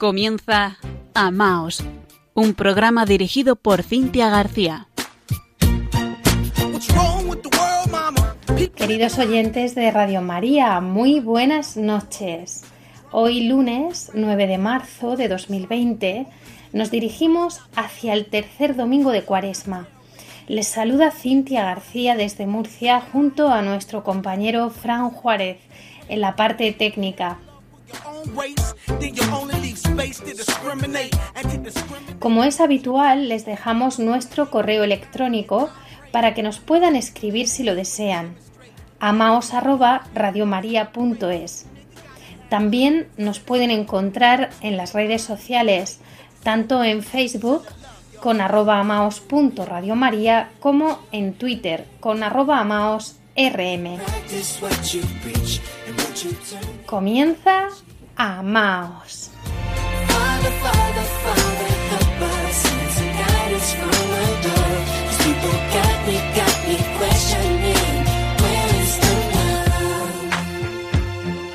Comienza Amaos, un programa dirigido por Cintia García. Queridos oyentes de Radio María, muy buenas noches. Hoy lunes 9 de marzo de 2020 nos dirigimos hacia el tercer domingo de Cuaresma. Les saluda Cintia García desde Murcia junto a nuestro compañero Fran Juárez en la parte técnica. Como es habitual, les dejamos nuestro correo electrónico para que nos puedan escribir si lo desean. amaos@radiomaria.es. También nos pueden encontrar en las redes sociales, tanto en Facebook con arroba amaos.radiomaria como en Twitter con arroba amaosrm. Comienza Amaos.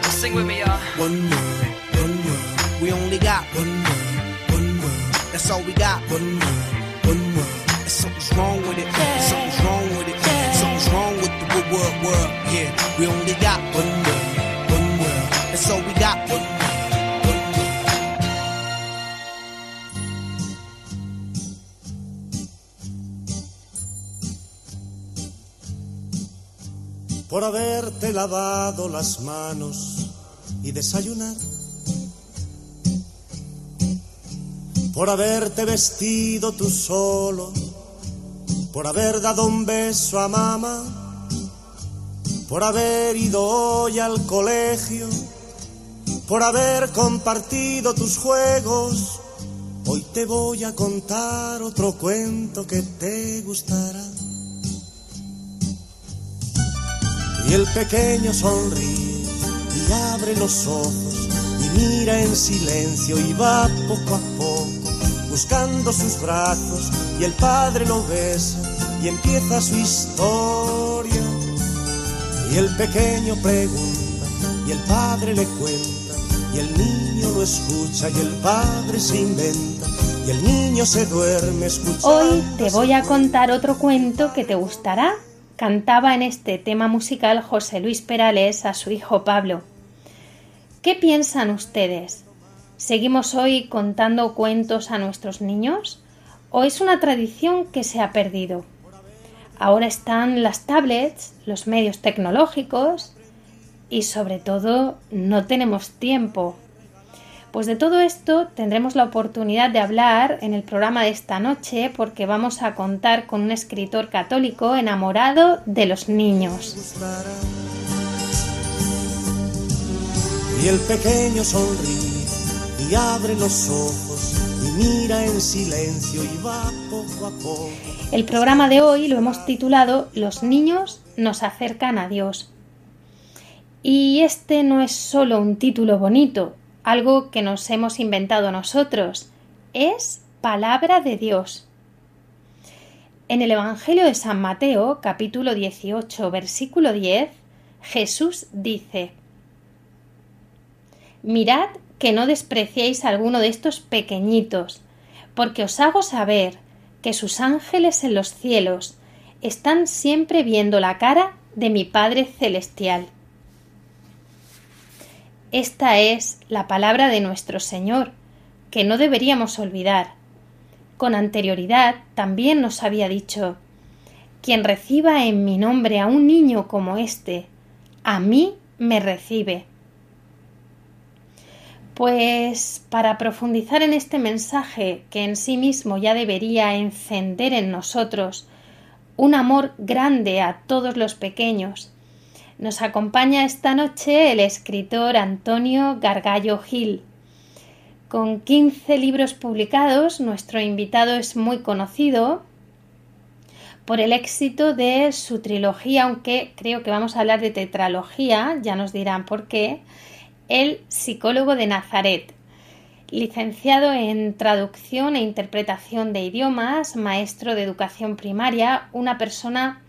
Sing with me, y'all. One world, one world. We only got one world, one world. That's all we got. One world, one world. There's something's wrong with it. Something's wrong with it. Something's wrong with the world, world, world. Yeah, we only got one por haberte lavado las manos y desayunar, por haberte vestido tú solo, por haber dado un beso a mamá, por haber ido hoy al colegio, por haber compartido tus juegos. Hoy te voy a contar otro cuento que te gustará. Y el pequeño sonríe y abre los ojos y mira en silencio y va poco a poco buscando sus brazos y el padre lo besa y empieza su historia. Y el pequeño pregunta y el padre le cuenta y el niño lo escucha y el padre se inventa y el niño se duerme escuchando. Hoy te voy a contar otro cuento que te gustará. Cantaba en este tema musical José Luis Perales a su hijo Pablo. ¿Qué piensan ustedes? ¿Seguimos hoy contando cuentos a nuestros niños? ¿O es una tradición que se ha perdido? Ahora están las tablets, los medios tecnológicos y sobre todo no tenemos tiempo. Pues de todo esto tendremos la oportunidad de hablar en el programa de esta noche porque vamos a contar con un escritor católico enamorado de los niños. Y el pequeño sonríe y abre los ojos y mira en silencio y va poco a poco. El programa de hoy lo hemos titulado Los niños nos acercan a Dios. Y este no es solo un título bonito, algo que nos hemos inventado nosotros, es palabra de Dios. En el Evangelio de San Mateo, capítulo 18, versículo 10, Jesús dice, Mirad que no despreciéis alguno de estos pequeñitos, porque os hago saber que sus ángeles en los cielos están siempre viendo la cara de mi Padre Celestial. Esta es la palabra de nuestro Señor, que no deberíamos olvidar. Con anterioridad también nos había dicho Quien reciba en mi nombre a un niño como este, a mí me recibe. Pues para profundizar en este mensaje que en sí mismo ya debería encender en nosotros un amor grande a todos los pequeños, nos acompaña esta noche el escritor Antonio Gargallo Gil. Con 15 libros publicados, nuestro invitado es muy conocido por el éxito de su trilogía, aunque creo que vamos a hablar de tetralogía, ya nos dirán por qué, El psicólogo de Nazaret. Licenciado en traducción e interpretación de idiomas, maestro de educación primaria, una persona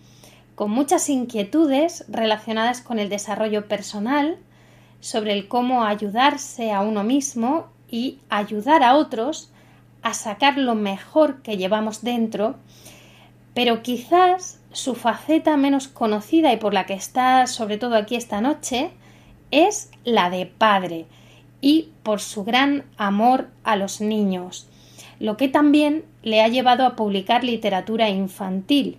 con muchas inquietudes relacionadas con el desarrollo personal, sobre el cómo ayudarse a uno mismo y ayudar a otros a sacar lo mejor que llevamos dentro, pero quizás su faceta menos conocida y por la que está sobre todo aquí esta noche es la de padre y por su gran amor a los niños, lo que también le ha llevado a publicar literatura infantil,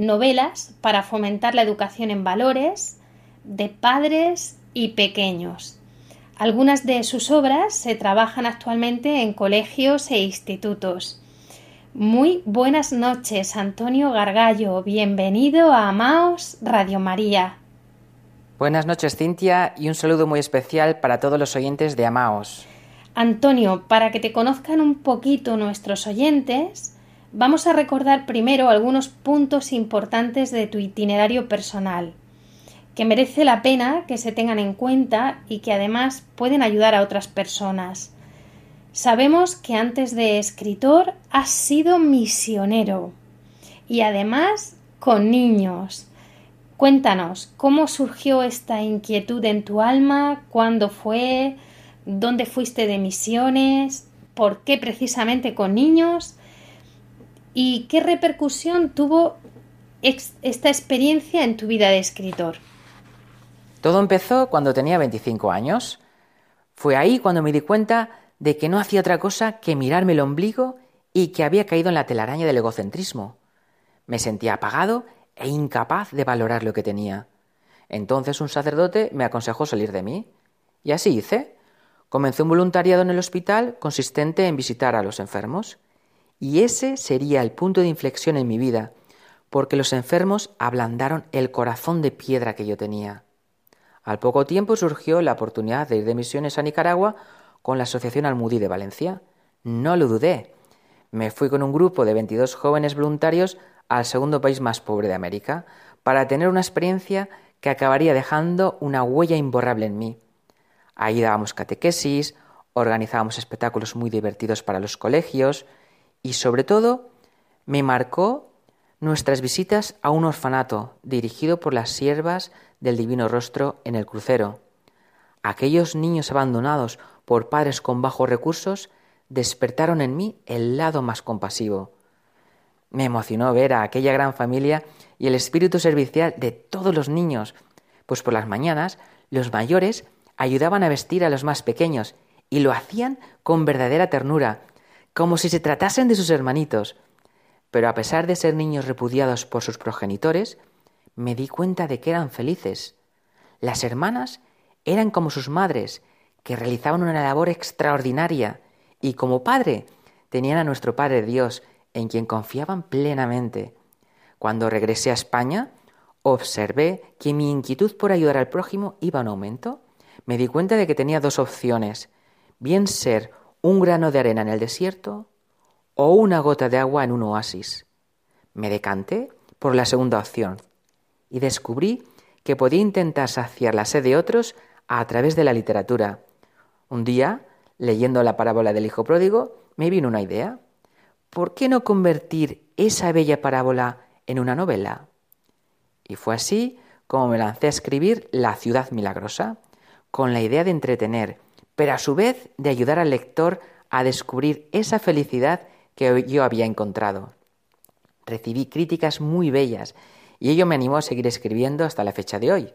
novelas para fomentar la educación en valores de padres y pequeños. Algunas de sus obras se trabajan actualmente en colegios e institutos. Muy buenas noches, Antonio Gargallo. Bienvenido a Amaos Radio María. Buenas noches, Cintia, y un saludo muy especial para todos los oyentes de Amaos. Antonio, para que te conozcan un poquito nuestros oyentes, vamos a recordar primero algunos puntos importantes de tu itinerario personal, que merece la pena que se tengan en cuenta y que además pueden ayudar a otras personas. Sabemos que antes de escritor has sido misionero y además con niños. Cuéntanos, ¿cómo surgió esta inquietud en tu alma? ¿Cuándo fue? ¿Dónde fuiste de misiones? ¿Por qué precisamente con niños? ¿Y qué repercusión tuvo esta experiencia en tu vida de escritor? Todo empezó cuando tenía 25 años. Fue ahí cuando me di cuenta de que no hacía otra cosa que mirarme el ombligo y que había caído en la telaraña del egocentrismo. Me sentía apagado e incapaz de valorar lo que tenía. Entonces un sacerdote me aconsejó salir de mí. Y así hice. Comencé un voluntariado en el hospital consistente en visitar a los enfermos. Y ese sería el punto de inflexión en mi vida, porque los enfermos ablandaron el corazón de piedra que yo tenía. Al poco tiempo surgió la oportunidad de ir de misiones a Nicaragua con la Asociación Almudí de Valencia. No lo dudé. Me fui con un grupo de 22 jóvenes voluntarios al segundo país más pobre de América, para tener una experiencia que acabaría dejando una huella imborrable en mí. Ahí dábamos catequesis, organizábamos espectáculos muy divertidos para los colegios y sobre todo me marcó nuestras visitas a un orfanato dirigido por las siervas del Divino Rostro en el crucero. Aquellos niños abandonados por padres con bajos recursos despertaron en mí el lado más compasivo. Me emocionó ver a aquella gran familia y el espíritu servicial de todos los niños, pues por las mañanas los mayores ayudaban a vestir a los más pequeños y lo hacían con verdadera ternura, como si se tratasen de sus hermanitos. Pero a pesar de ser niños repudiados por sus progenitores, me di cuenta de que eran felices. Las hermanas eran como sus madres, que realizaban una labor extraordinaria, y como padre tenían a nuestro Padre Dios, en quien confiaban plenamente. Cuando regresé a España, observé que mi inquietud por ayudar al prójimo iba en aumento. Me di cuenta de que tenía dos opciones, bien ser un grano de arena en el desierto o una gota de agua en un oasis. Me decanté por la segunda opción y descubrí que podía intentar saciar la sed de otros a través de la literatura. Un día, leyendo la parábola del Hijo Pródigo, me vino una idea. ¿por qué no convertir esa bella parábola en una novela? Y fue así como me lancé a escribir La ciudad milagrosa, con la idea de entretener, pero a su vez de ayudar al lector a descubrir esa felicidad que yo había encontrado. Recibí críticas muy bellas y ello me animó a seguir escribiendo hasta la fecha de hoy,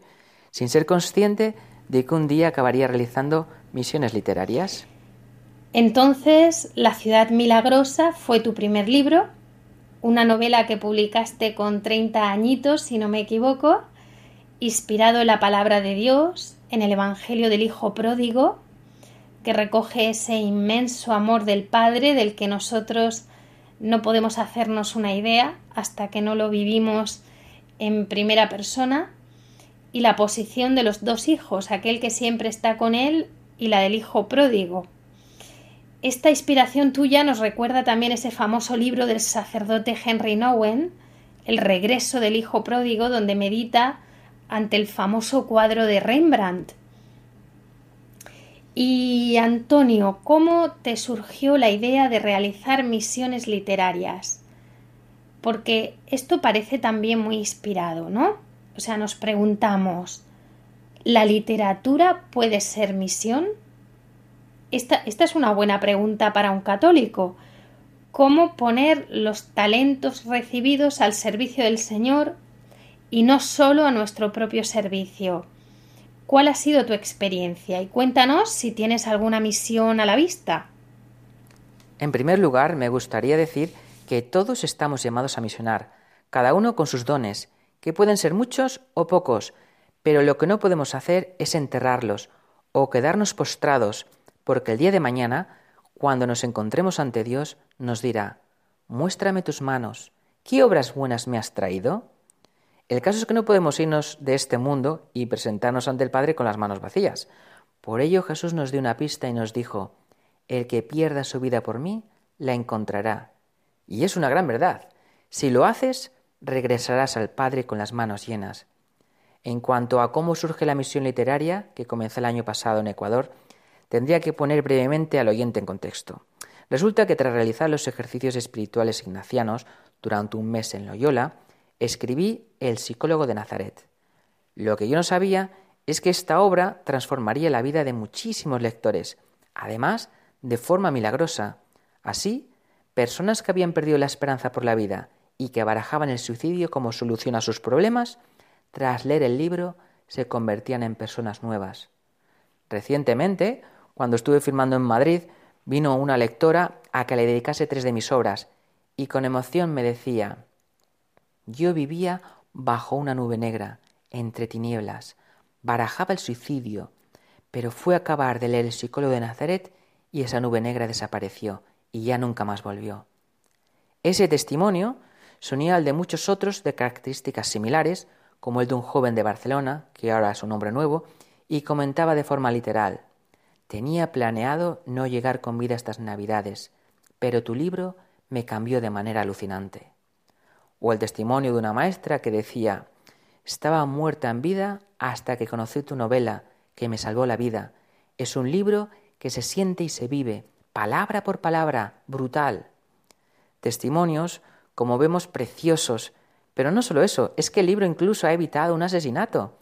sin ser consciente de que un día acabaría realizando misiones literarias. Entonces, La ciudad milagrosa fue tu primer libro, una novela que publicaste con 30 añitos, si no me equivoco, inspirado en la palabra de Dios, en el Evangelio del Hijo Pródigo, que recoge ese inmenso amor del Padre del que nosotros no podemos hacernos una idea hasta que no lo vivimos en primera persona, y la posición de los dos hijos, aquel que siempre está con él y la del Hijo Pródigo esta inspiración tuya nos recuerda también ese famoso libro del sacerdote Henry Nowen, El regreso del hijo pródigo, donde medita ante el famoso cuadro de Rembrandt. Y Antonio, ¿cómo te surgió la idea de realizar misiones literarias? Porque esto parece también muy inspirado, ¿no? O sea, nos preguntamos, ¿la literatura puede ser misión? Esta, es una buena pregunta para un católico. ¿Cómo poner los talentos recibidos al servicio del Señor y no solo a nuestro propio servicio? ¿Cuál ha sido tu experiencia? Y cuéntanos si tienes alguna misión a la vista. En primer lugar, me gustaría decir que todos estamos llamados a misionar, cada uno con sus dones, que pueden ser muchos o pocos, pero lo que no podemos hacer es enterrarlos o quedarnos postrados, porque el día de mañana, cuando nos encontremos ante Dios, nos dirá, muéstrame tus manos, ¿qué obras buenas me has traído? El caso es que no podemos irnos de este mundo y presentarnos ante el Padre con las manos vacías. Por ello Jesús nos dio una pista y nos dijo, el que pierda su vida por mí, la encontrará. Y es una gran verdad. Si lo haces, regresarás al Padre con las manos llenas. En cuanto a cómo surge la misión literaria, que comenzó el año pasado en Ecuador, tendría que poner brevemente al oyente en contexto. Resulta que tras realizar los ejercicios espirituales ignacianos durante un mes en Loyola, escribí El psicólogo de Nazaret. Lo que yo no sabía es que esta obra transformaría la vida de muchísimos lectores, además de forma milagrosa. Así, personas que habían perdido la esperanza por la vida y que barajaban el suicidio como solución a sus problemas, tras leer el libro se convertían en personas nuevas. Recientemente, cuando estuve firmando en Madrid, vino una lectora a que le dedicase tres de mis obras y con emoción me decía, yo vivía bajo una nube negra, entre tinieblas, barajaba el suicidio, pero fue acabar de leer el psicólogo de Nazaret y esa nube negra desapareció y ya nunca más volvió. Ese testimonio se unía al de muchos otros de características similares, como el de un joven de Barcelona, que ahora es un hombre nuevo, y comentaba de forma literal Tenía planeado no llegar con vida estas Navidades, pero tu libro me cambió de manera alucinante. O el testimonio de una maestra que decía Estaba muerta en vida hasta que conocí tu novela, que me salvó la vida. Es un libro que se siente y se vive, palabra por palabra, brutal. Testimonios, como vemos, preciosos. Pero no solo eso, es que el libro incluso ha evitado un asesinato.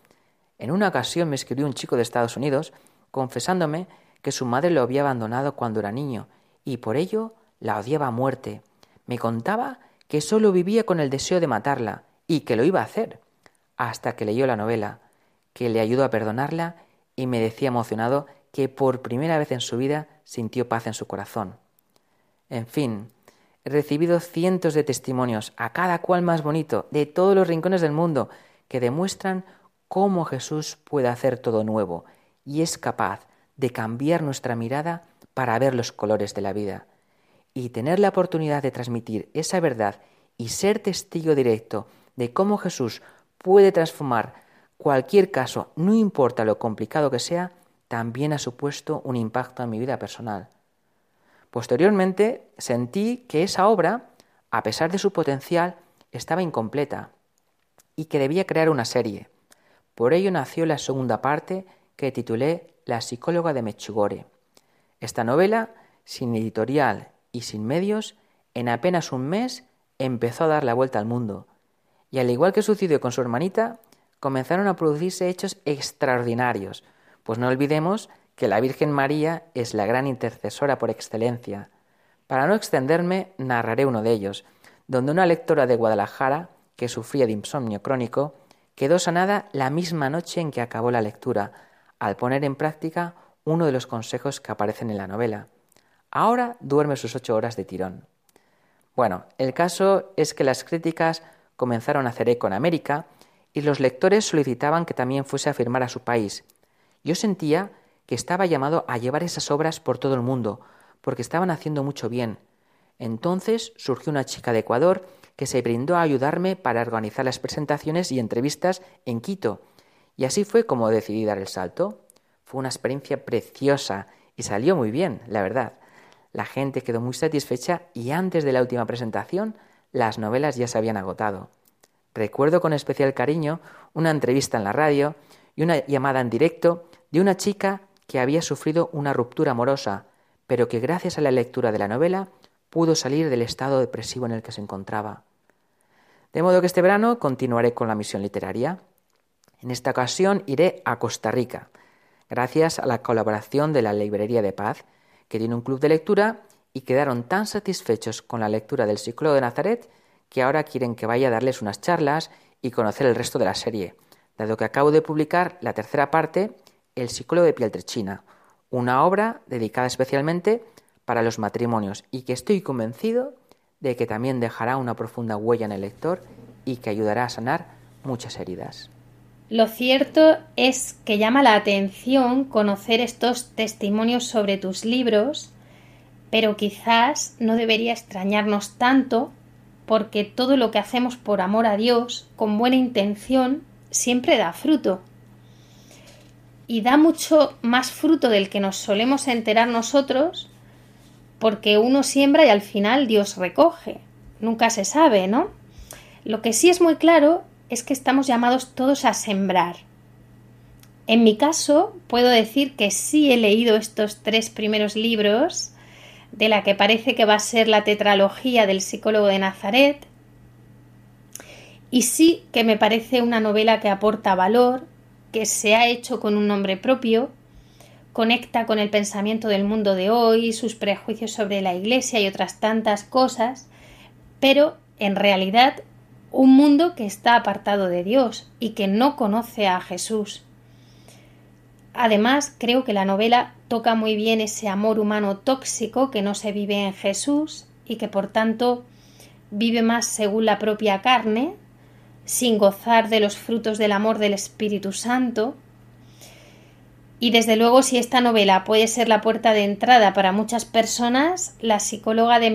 En una ocasión me escribió un chico de Estados Unidos confesándome que su madre lo había abandonado cuando era niño y por ello la odiaba a muerte. Me contaba que solo vivía con el deseo de matarla y que lo iba a hacer, hasta que leyó la novela, que le ayudó a perdonarla y me decía emocionado que por primera vez en su vida sintió paz en su corazón. En fin, he recibido cientos de testimonios, a cada cual más bonito, de todos los rincones del mundo, que demuestran cómo Jesús puede hacer todo nuevo y es capaz de cambiar nuestra mirada para ver los colores de la vida. Y tener la oportunidad de transmitir esa verdad y ser testigo directo de cómo Jesús puede transformar cualquier caso, no importa lo complicado que sea, también ha supuesto un impacto en mi vida personal. Posteriormente sentí que esa obra, a pesar de su potencial, estaba incompleta y que debía crear una serie. Por ello nació la segunda parte que titulé La psicóloga de Mechugore. Esta novela, sin editorial y sin medios, en apenas un mes empezó a dar la vuelta al mundo. Y al igual que sucedió con su hermanita, comenzaron a producirse hechos extraordinarios, pues no olvidemos que la Virgen María es la gran intercesora por excelencia. Para no extenderme, narraré uno de ellos, donde una lectora de Guadalajara, que sufría de insomnio crónico, quedó sanada la misma noche en que acabó la lectura, al poner en práctica uno de los consejos que aparecen en la novela. Ahora duerme sus ocho horas de tirón. Bueno, el caso es que las críticas comenzaron a hacer eco en América y los lectores solicitaban que también fuese a firmar a su país, yo sentía que estaba llamado a llevar esas obras por todo el mundo, porque estaban haciendo mucho bien. Entonces surgió una chica de Ecuador que se brindó a ayudarme para organizar las presentaciones y entrevistas en Quito, y así fue como decidí dar el salto. Fue una experiencia preciosa y salió muy bien, la verdad. La gente quedó muy satisfecha y antes de la última presentación las novelas ya se habían agotado. Recuerdo con especial cariño una entrevista en la radio y una llamada en directo de una chica que había sufrido una ruptura amorosa, pero que gracias a la lectura de la novela pudo salir del estado depresivo en el que se encontraba. De modo que este verano continuaré con la misión literaria. En esta ocasión iré a Costa Rica. gracias a la colaboración de la Librería de Paz, que tiene un club de lectura y quedaron tan satisfechos con la lectura del Psicólogo de Nazaret que ahora quieren que vaya a darles unas charlas y conocer el resto de la serie, dado que acabo de publicar la tercera parte, El Psicólogo de Pieltrechina, una obra dedicada especialmente para los matrimonios y que estoy convencido de que también dejará una profunda huella en el lector y que ayudará a sanar muchas heridas. Lo cierto es que llama la atención conocer estos testimonios sobre tus libros, pero quizás no debería extrañarnos tanto porque todo lo que hacemos por amor a Dios, con buena intención, siempre da fruto. Y da mucho más fruto del que nos solemos enterar nosotros, porque uno siembra y al final Dios recoge. Nunca se sabe, ¿no? Lo que sí es muy claro es que estamos llamados todos a sembrar. En mi caso, puedo decir que sí he leído estos tres primeros libros, de la que parece que va a ser la tetralogía del psicólogo de Nazaret, y sí que me parece una novela que aporta valor, que se ha hecho con un nombre propio, conecta con el pensamiento del mundo de hoy, sus prejuicios sobre la Iglesia y otras tantas cosas, pero en realidad un mundo que está apartado de Dios y que no conoce a Jesús. Además, creo que la novela toca muy bien ese amor humano tóxico que no se vive en Jesús y que por tanto vive más según la propia carne, sin gozar de los frutos del amor del Espíritu Santo. Y desde luego, si esta novela puede ser la puerta de entrada para muchas personas, la psicóloga de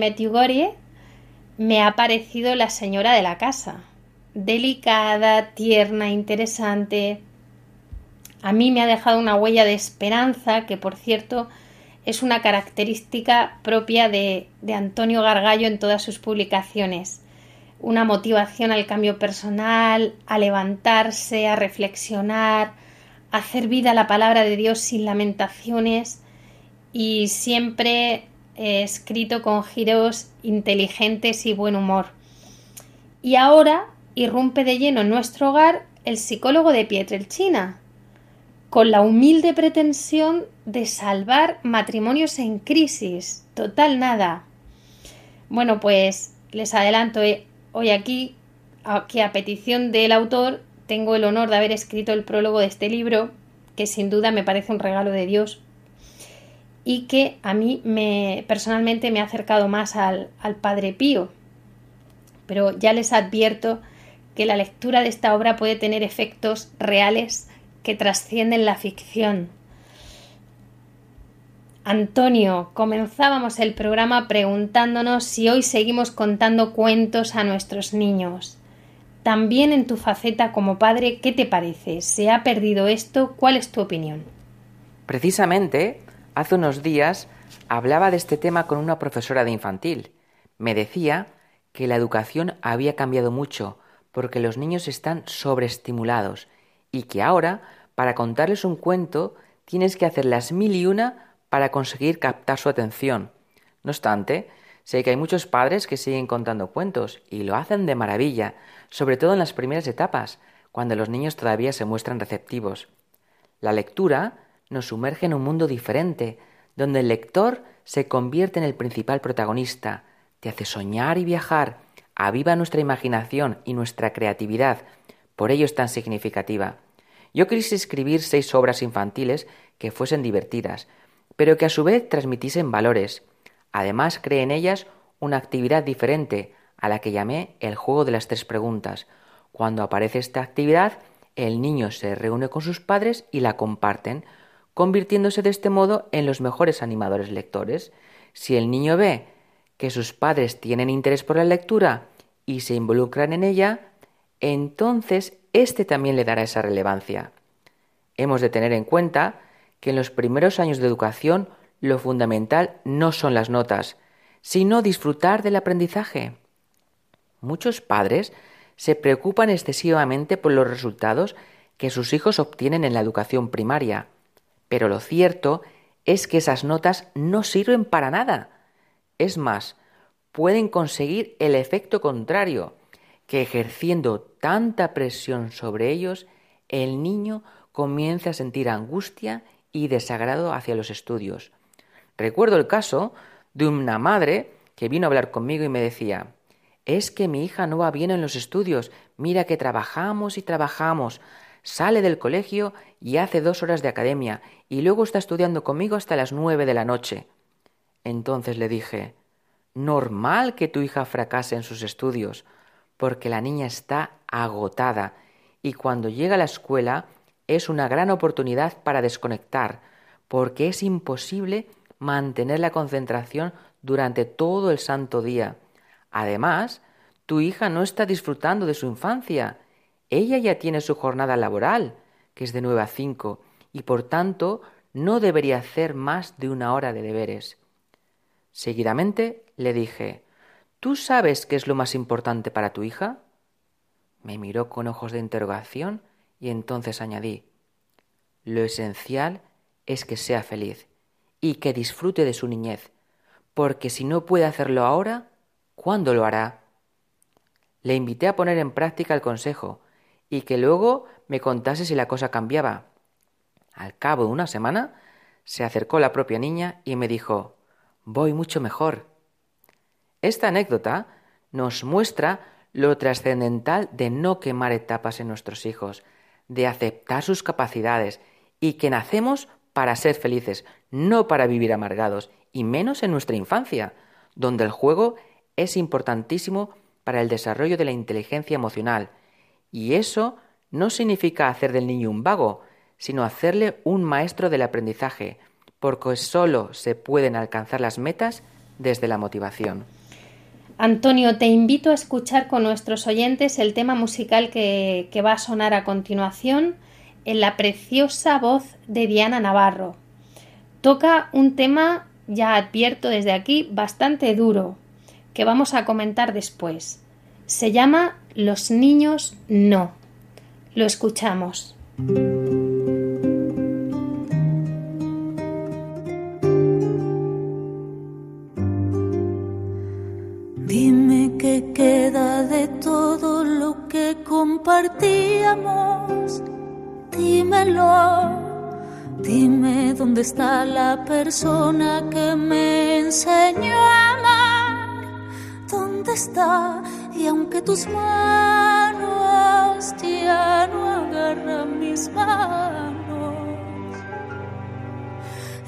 me ha parecido la señora de la casa. Delicada, tierna, interesante. A mí me ha dejado una huella de esperanza que, por cierto, es una característica propia de, de Antonio Gargallo en todas sus publicaciones. Una motivación al cambio personal, a levantarse, a reflexionar, a hacer vida la palabra de Dios sin lamentaciones y siempre escrito con giros inteligentes y buen humor. Y ahora irrumpe de lleno en nuestro hogar el psicólogo de Pietrelcina, con la humilde pretensión de salvar matrimonios en crisis. Total nada. Bueno, pues les adelanto eh, hoy aquí que a petición del autor tengo el honor de haber escrito el prólogo de este libro, que sin duda me parece un regalo de Dios y que a mí me personalmente me ha acercado más al, al Padre Pío. Pero ya les advierto que la lectura de esta obra puede tener efectos reales que trascienden la ficción. Antonio, comenzábamos el programa preguntándonos si hoy seguimos contando cuentos a nuestros niños. También en tu faceta como padre, ¿qué te parece? ¿Se ha perdido esto? ¿Cuál es tu opinión? Precisamente, Hace unos días hablaba de este tema con una profesora de infantil. Me decía que la educación había cambiado mucho porque los niños están sobreestimulados y que ahora, para contarles un cuento, tienes que hacer las mil y una para conseguir captar su atención. No obstante, sé que hay muchos padres que siguen contando cuentos y lo hacen de maravilla, sobre todo en las primeras etapas, cuando los niños todavía se muestran receptivos. La lectura nos sumerge en un mundo diferente, donde el lector se convierte en el principal protagonista, te hace soñar y viajar, aviva nuestra imaginación y nuestra creatividad, por ello es tan significativa. Yo quise escribir seis obras infantiles que fuesen divertidas, pero que a su vez transmitiesen valores. Además, creé en ellas una actividad diferente, a la que llamé el juego de las tres preguntas. Cuando aparece esta actividad, el niño se reúne con sus padres y la comparten, convirtiéndose de este modo en los mejores animadores lectores. Si el niño ve que sus padres tienen interés por la lectura y se involucran en ella, entonces éste también le dará esa relevancia. Hemos de tener en cuenta que en los primeros años de educación lo fundamental no son las notas, sino disfrutar del aprendizaje. Muchos padres se preocupan excesivamente por los resultados que sus hijos obtienen en la educación primaria, pero lo cierto es que esas notas no sirven para nada. Es más, pueden conseguir el efecto contrario, que ejerciendo tanta presión sobre ellos, el niño comienza a sentir angustia y desagrado hacia los estudios. Recuerdo el caso de una madre que vino a hablar conmigo y me decía es que mi hija no va bien en los estudios, mira que trabajamos y trabajamos, sale del colegio y hace dos horas de academia y luego está estudiando conmigo hasta las nueve de la noche. Entonces le dije normal que tu hija fracase en sus estudios, porque la niña está agotada y cuando llega a la escuela es una gran oportunidad para desconectar, porque es imposible mantener la concentración durante todo el santo día. Además, tu hija no está disfrutando de su infancia. Ella ya tiene su jornada laboral, que es de nueve a cinco, y por tanto no debería hacer más de una hora de deberes. Seguidamente le dije ¿Tú sabes qué es lo más importante para tu hija? Me miró con ojos de interrogación y entonces añadí Lo esencial es que sea feliz y que disfrute de su niñez, porque si no puede hacerlo ahora, ¿cuándo lo hará? Le invité a poner en práctica el consejo y que luego me contase si la cosa cambiaba. Al cabo de una semana se acercó la propia niña y me dijo Voy mucho mejor. Esta anécdota nos muestra lo trascendental de no quemar etapas en nuestros hijos, de aceptar sus capacidades y que nacemos para ser felices, no para vivir amargados, y menos en nuestra infancia, donde el juego es importantísimo para el desarrollo de la inteligencia emocional. Y eso no significa hacer del niño un vago, sino hacerle un maestro del aprendizaje, porque solo se pueden alcanzar las metas desde la motivación. Antonio, te invito a escuchar con nuestros oyentes el tema musical que, que va a sonar a continuación en la preciosa voz de Diana Navarro. Toca un tema, ya advierto desde aquí, bastante duro, que vamos a comentar después. Se llama Los niños no. Lo escuchamos. Dime qué queda de todo lo que compartíamos dímelo. Dime dónde está la persona que me enseñó a amar. ¿Dónde está? Y aunque tus manos ya no agarran mis manos.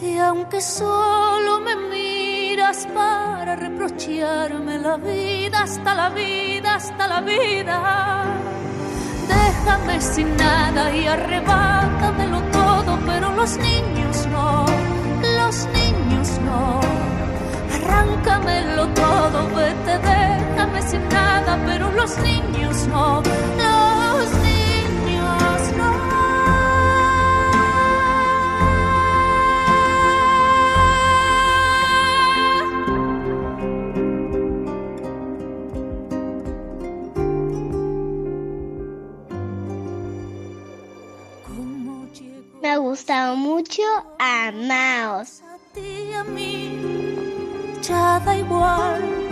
Y aunque solo me miras para reprocharme la vida, hasta la vida, hasta la vida déjame sin nada y arrebátamelo todo, pero los niños no, los niños no. Arráncamelo todo, vete, déjame sin nada, pero los niños no, los niños no. gustado mucho Amaos. A ti a mí ya da igual.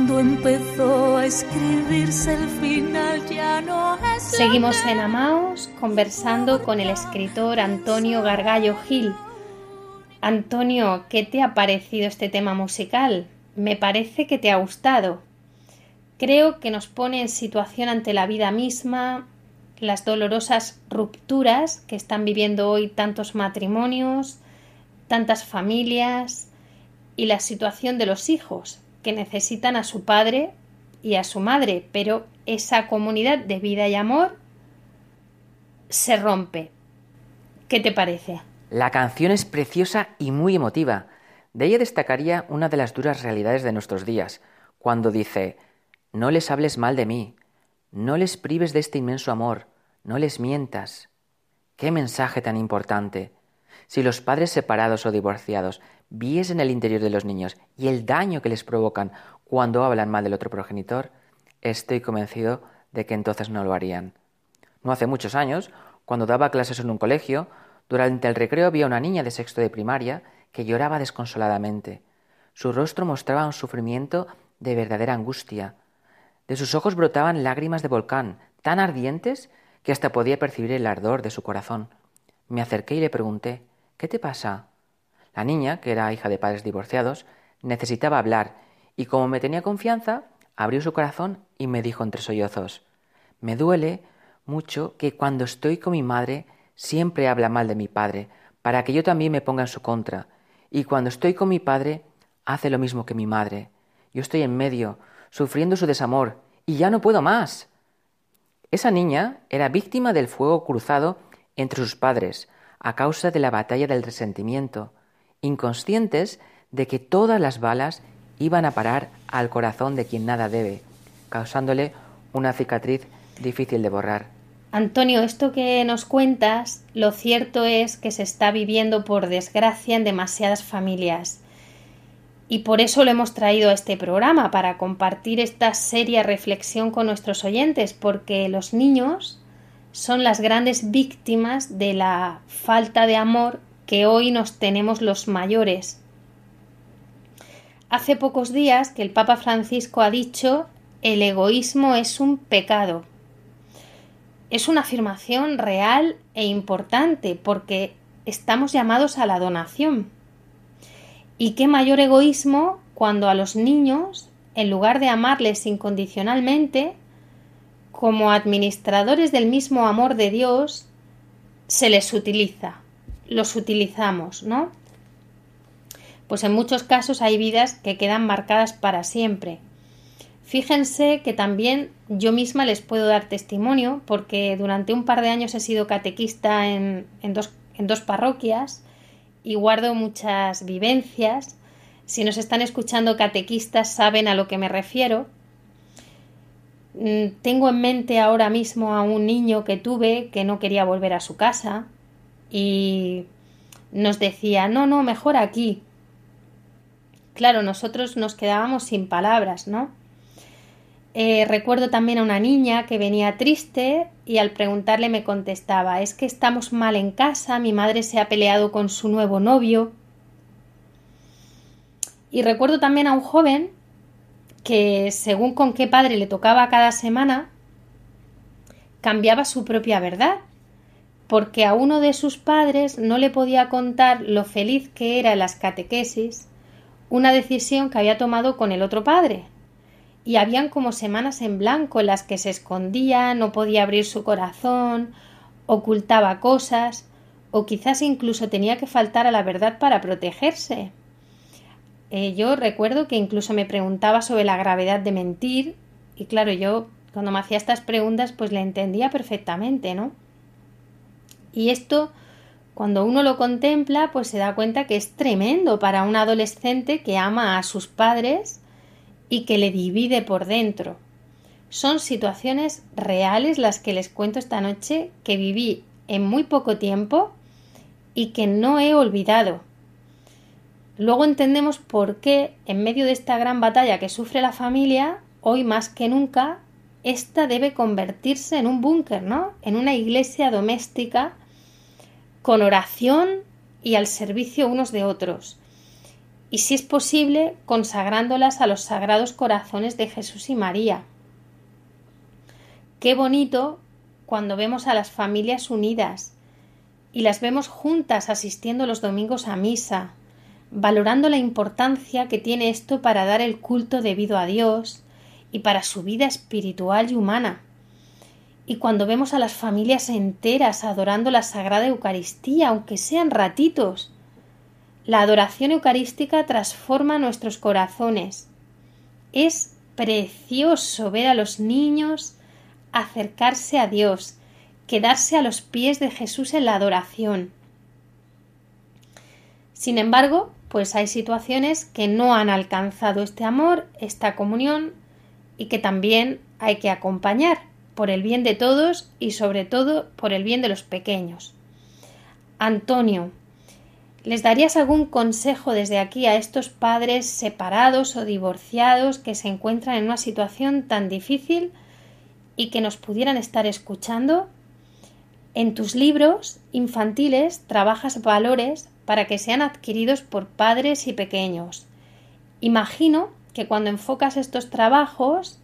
Cuando empezó a escribirse el final ya no es Seguimos en Amaos conversando con el escritor Antonio Gargallo Gil. Antonio, ¿qué te ha parecido este tema musical? Me parece que te ha gustado. Creo que nos pone en situación ante la vida misma, las dolorosas rupturas que están viviendo hoy tantos matrimonios, tantas familias y la situación de los hijos que necesitan a su padre y a su madre, pero esa comunidad de vida y amor se rompe. ¿Qué te parece? La canción es preciosa y muy emotiva. De ella destacaría una de las duras realidades de nuestros días, cuando dice No les hables mal de mí, no les prives de este inmenso amor, no les mientas. Qué mensaje tan importante. Si los padres separados o divorciados viesen el interior de los niños y el daño que les provocan cuando hablan mal del otro progenitor, estoy convencido de que entonces no lo harían. No hace muchos años, cuando daba clases en un colegio, durante el recreo había una niña de sexto de primaria que lloraba desconsoladamente. Su rostro mostraba un sufrimiento de verdadera angustia. De sus ojos brotaban lágrimas de volcán, tan ardientes que hasta podía percibir el ardor de su corazón. Me acerqué y le pregunté ¿Qué te pasa? La niña, que era hija de padres divorciados, necesitaba hablar, y como me tenía confianza, abrió su corazón y me dijo entre sollozos Me duele mucho que cuando estoy con mi madre siempre habla mal de mi padre, para que yo también me ponga en su contra, y cuando estoy con mi padre hace lo mismo que mi madre. Yo estoy en medio, sufriendo su desamor, y ya no puedo más. Esa niña era víctima del fuego cruzado entre sus padres, a causa de la batalla del resentimiento, inconscientes de que todas las balas iban a parar al corazón de quien nada debe, causándole una cicatriz difícil de borrar. Antonio, esto que nos cuentas, lo cierto es que se está viviendo por desgracia en demasiadas familias. Y por eso lo hemos traído a este programa, para compartir esta seria reflexión con nuestros oyentes, porque los niños son las grandes víctimas de la falta de amor que hoy nos tenemos los mayores. Hace pocos días que el Papa Francisco ha dicho el egoísmo es un pecado. Es una afirmación real e importante porque estamos llamados a la donación. ¿Y qué mayor egoísmo cuando a los niños, en lugar de amarles incondicionalmente, como administradores del mismo amor de Dios, se les utiliza, los utilizamos, ¿no? Pues en muchos casos hay vidas que quedan marcadas para siempre. Fíjense que también yo misma les puedo dar testimonio porque durante un par de años he sido catequista en, en, dos, en dos parroquias y guardo muchas vivencias. Si nos están escuchando catequistas saben a lo que me refiero. Mm, tengo en mente ahora mismo a un niño que tuve que no quería volver a su casa y nos decía, no, no, mejor aquí. Claro, nosotros nos quedábamos sin palabras, ¿no? Eh, recuerdo también a una niña que venía triste y al preguntarle me contestaba es que estamos mal en casa, mi madre se ha peleado con su nuevo novio. Y recuerdo también a un joven que según con qué padre le tocaba cada semana, cambiaba su propia verdad, porque a uno de sus padres no le podía contar lo feliz que era las catequesis una decisión que había tomado con el otro padre, y habían como semanas en blanco en las que se escondía, no podía abrir su corazón, ocultaba cosas, o quizás incluso tenía que faltar a la verdad para protegerse. Eh, yo recuerdo que incluso me preguntaba sobre la gravedad de mentir, y claro, yo cuando me hacía estas preguntas pues le entendía perfectamente, ¿no? Y esto, cuando uno lo contempla, pues se da cuenta que es tremendo para un adolescente que ama a sus padres y que le divide por dentro. Son situaciones reales las que les cuento esta noche que viví en muy poco tiempo y que no he olvidado. Luego entendemos por qué, en medio de esta gran batalla que sufre la familia, hoy más que nunca, esta debe convertirse en un búnker, ¿no? En una iglesia doméstica con oración y al servicio unos de otros y si es posible consagrándolas a los sagrados corazones de Jesús y María. Qué bonito cuando vemos a las familias unidas y las vemos juntas asistiendo los domingos a misa, valorando la importancia que tiene esto para dar el culto debido a Dios y para su vida espiritual y humana. Y cuando vemos a las familias enteras adorando la Sagrada Eucaristía, aunque sean ratitos, la adoración eucarística transforma nuestros corazones. Es precioso ver a los niños acercarse a Dios, quedarse a los pies de Jesús en la adoración. Sin embargo, pues hay situaciones que no han alcanzado este amor, esta comunión, y que también hay que acompañar por el bien de todos y sobre todo por el bien de los pequeños. Antonio, ¿Les darías algún consejo desde aquí a estos padres separados o divorciados que se encuentran en una situación tan difícil y que nos pudieran estar escuchando? En tus libros infantiles trabajas valores para que sean adquiridos por padres y pequeños. Imagino que cuando enfocas estos trabajos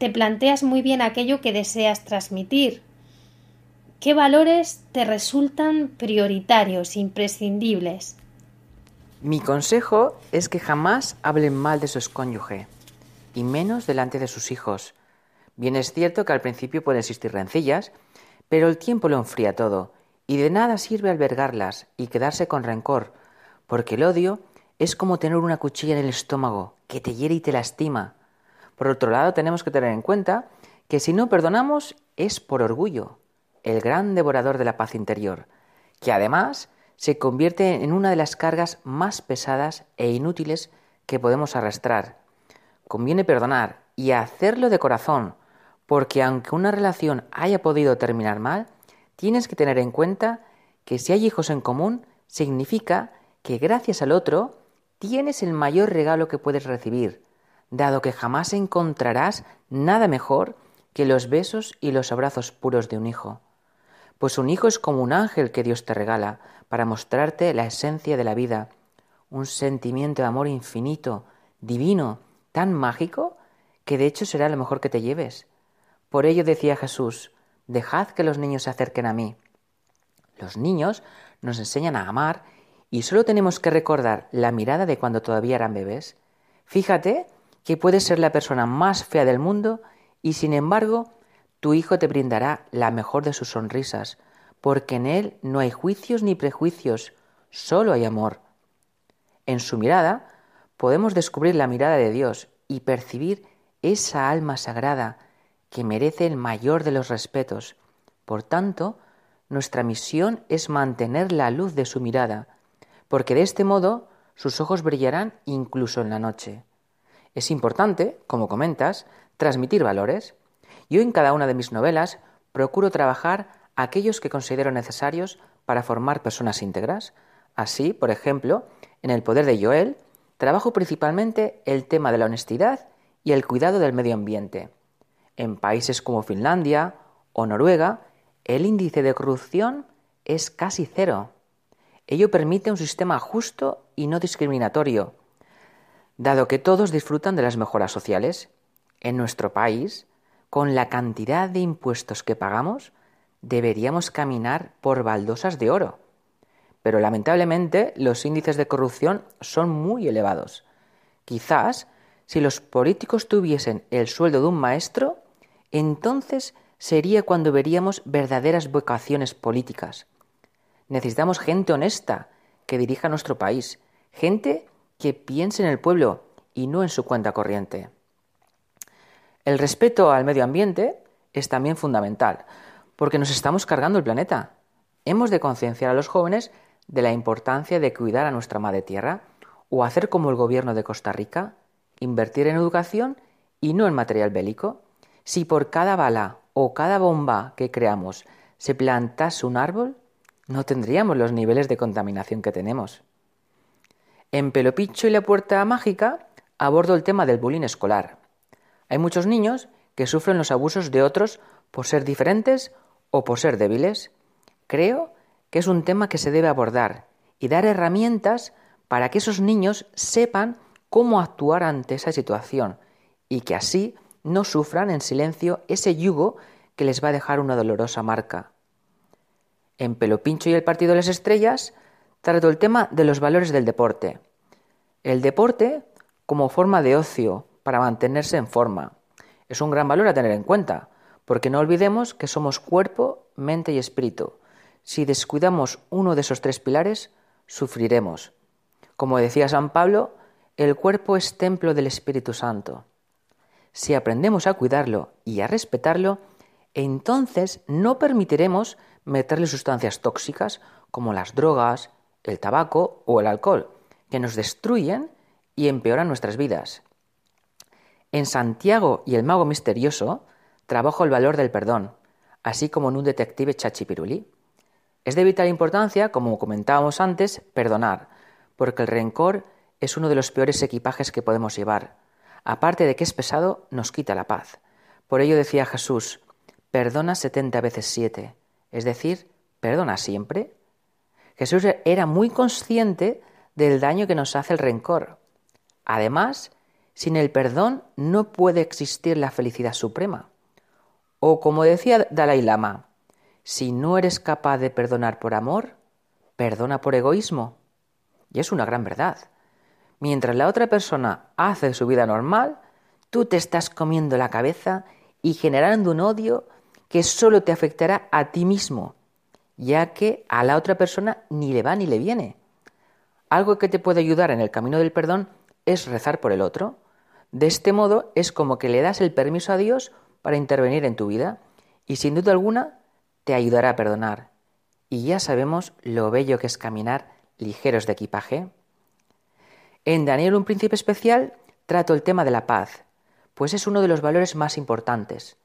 te planteas muy bien aquello que deseas transmitir. ¿Qué valores te resultan prioritarios, imprescindibles? Mi consejo es que jamás hablen mal de su cónyuge, y menos delante de sus hijos. Bien es cierto que al principio pueden existir rencillas, pero el tiempo lo enfría todo, y de nada sirve albergarlas y quedarse con rencor, porque el odio es como tener una cuchilla en el estómago, que te hiere y te lastima. Por otro lado, tenemos que tener en cuenta que si no perdonamos es por orgullo, el gran devorador de la paz interior, que además se convierte en una de las cargas más pesadas e inútiles que podemos arrastrar. Conviene perdonar y hacerlo de corazón, porque aunque una relación haya podido terminar mal, tienes que tener en cuenta que si hay hijos en común, significa que gracias al otro tienes el mayor regalo que puedes recibir, dado que jamás encontrarás nada mejor que los besos y los abrazos puros de un hijo pues un hijo es como un ángel que Dios te regala para mostrarte la esencia de la vida, un sentimiento de amor infinito, divino, tan mágico, que de hecho será lo mejor que te lleves. Por ello decía Jesús, dejad que los niños se acerquen a mí. Los niños nos enseñan a amar y solo tenemos que recordar la mirada de cuando todavía eran bebés. Fíjate que puedes ser la persona más fea del mundo y sin embargo tu Hijo te brindará la mejor de sus sonrisas, porque en Él no hay juicios ni prejuicios, solo hay amor. En su mirada podemos descubrir la mirada de Dios y percibir esa alma sagrada que merece el mayor de los respetos. Por tanto, nuestra misión es mantener la luz de su mirada, porque de este modo sus ojos brillarán incluso en la noche. Es importante, como comentas, transmitir valores. Yo en cada una de mis novelas procuro trabajar aquellos que considero necesarios para formar personas íntegras. Así, por ejemplo, en El poder de Joel, trabajo principalmente el tema de la honestidad y el cuidado del medio ambiente. En países como Finlandia o Noruega, el índice de corrupción es casi cero. Ello permite un sistema justo y no discriminatorio, dado que todos disfrutan de las mejoras sociales. En nuestro país, con la cantidad de impuestos que pagamos, deberíamos caminar por baldosas de oro. Pero lamentablemente los índices de corrupción son muy elevados. Quizás si los políticos tuviesen el sueldo de un maestro, entonces sería cuando veríamos verdaderas vocaciones políticas. Necesitamos gente honesta que dirija nuestro país, gente que piense en el pueblo y no en su cuenta corriente. El respeto al medio ambiente es también fundamental, porque nos estamos cargando el planeta. Hemos de concienciar a los jóvenes de la importancia de cuidar a nuestra madre tierra o hacer como el gobierno de Costa Rica, invertir en educación y no en material bélico. Si por cada bala o cada bomba que creamos se plantase un árbol, no tendríamos los niveles de contaminación que tenemos. En Pelopicho y la Puerta Mágica abordo el tema del bullying escolar. Hay muchos niños que sufren los abusos de otros por ser diferentes o por ser débiles. Creo que es un tema que se debe abordar y dar herramientas para que esos niños sepan cómo actuar ante esa situación y que así no sufran en silencio ese yugo que les va a dejar una dolorosa marca. En Pelopincho y el Partido de las Estrellas trato el tema de los valores del deporte. El deporte como forma de ocio, para mantenerse en forma. Es un gran valor a tener en cuenta, porque no olvidemos que somos cuerpo, mente y espíritu. Si descuidamos uno de esos tres pilares, sufriremos. Como decía San Pablo, el cuerpo es templo del Espíritu Santo. Si aprendemos a cuidarlo y a respetarlo, entonces no permitiremos meterle sustancias tóxicas como las drogas, el tabaco o el alcohol, que nos destruyen y empeoran nuestras vidas. En Santiago y el mago misterioso trabajo el valor del perdón, así como en un detective chachipirulí. Es de vital importancia, como comentábamos antes, perdonar, porque el rencor es uno de los peores equipajes que podemos llevar. Aparte de que es pesado, nos quita la paz. Por ello decía Jesús, perdona setenta veces siete, es decir, perdona siempre. Jesús era muy consciente del daño que nos hace el rencor. Además, sin el perdón no puede existir la felicidad suprema. O como decía Dalai Lama, si no eres capaz de perdonar por amor, perdona por egoísmo. Y es una gran verdad. Mientras la otra persona hace su vida normal, tú te estás comiendo la cabeza y generando un odio que solo te afectará a ti mismo, ya que a la otra persona ni le va ni le viene. Algo que te puede ayudar en el camino del perdón es rezar por el otro. De este modo es como que le das el permiso a Dios para intervenir en tu vida y sin duda alguna te ayudará a perdonar. Y ya sabemos lo bello que es caminar ligeros de equipaje. En Daniel, un príncipe especial, trato el tema de la paz, pues es uno de los valores más importantes.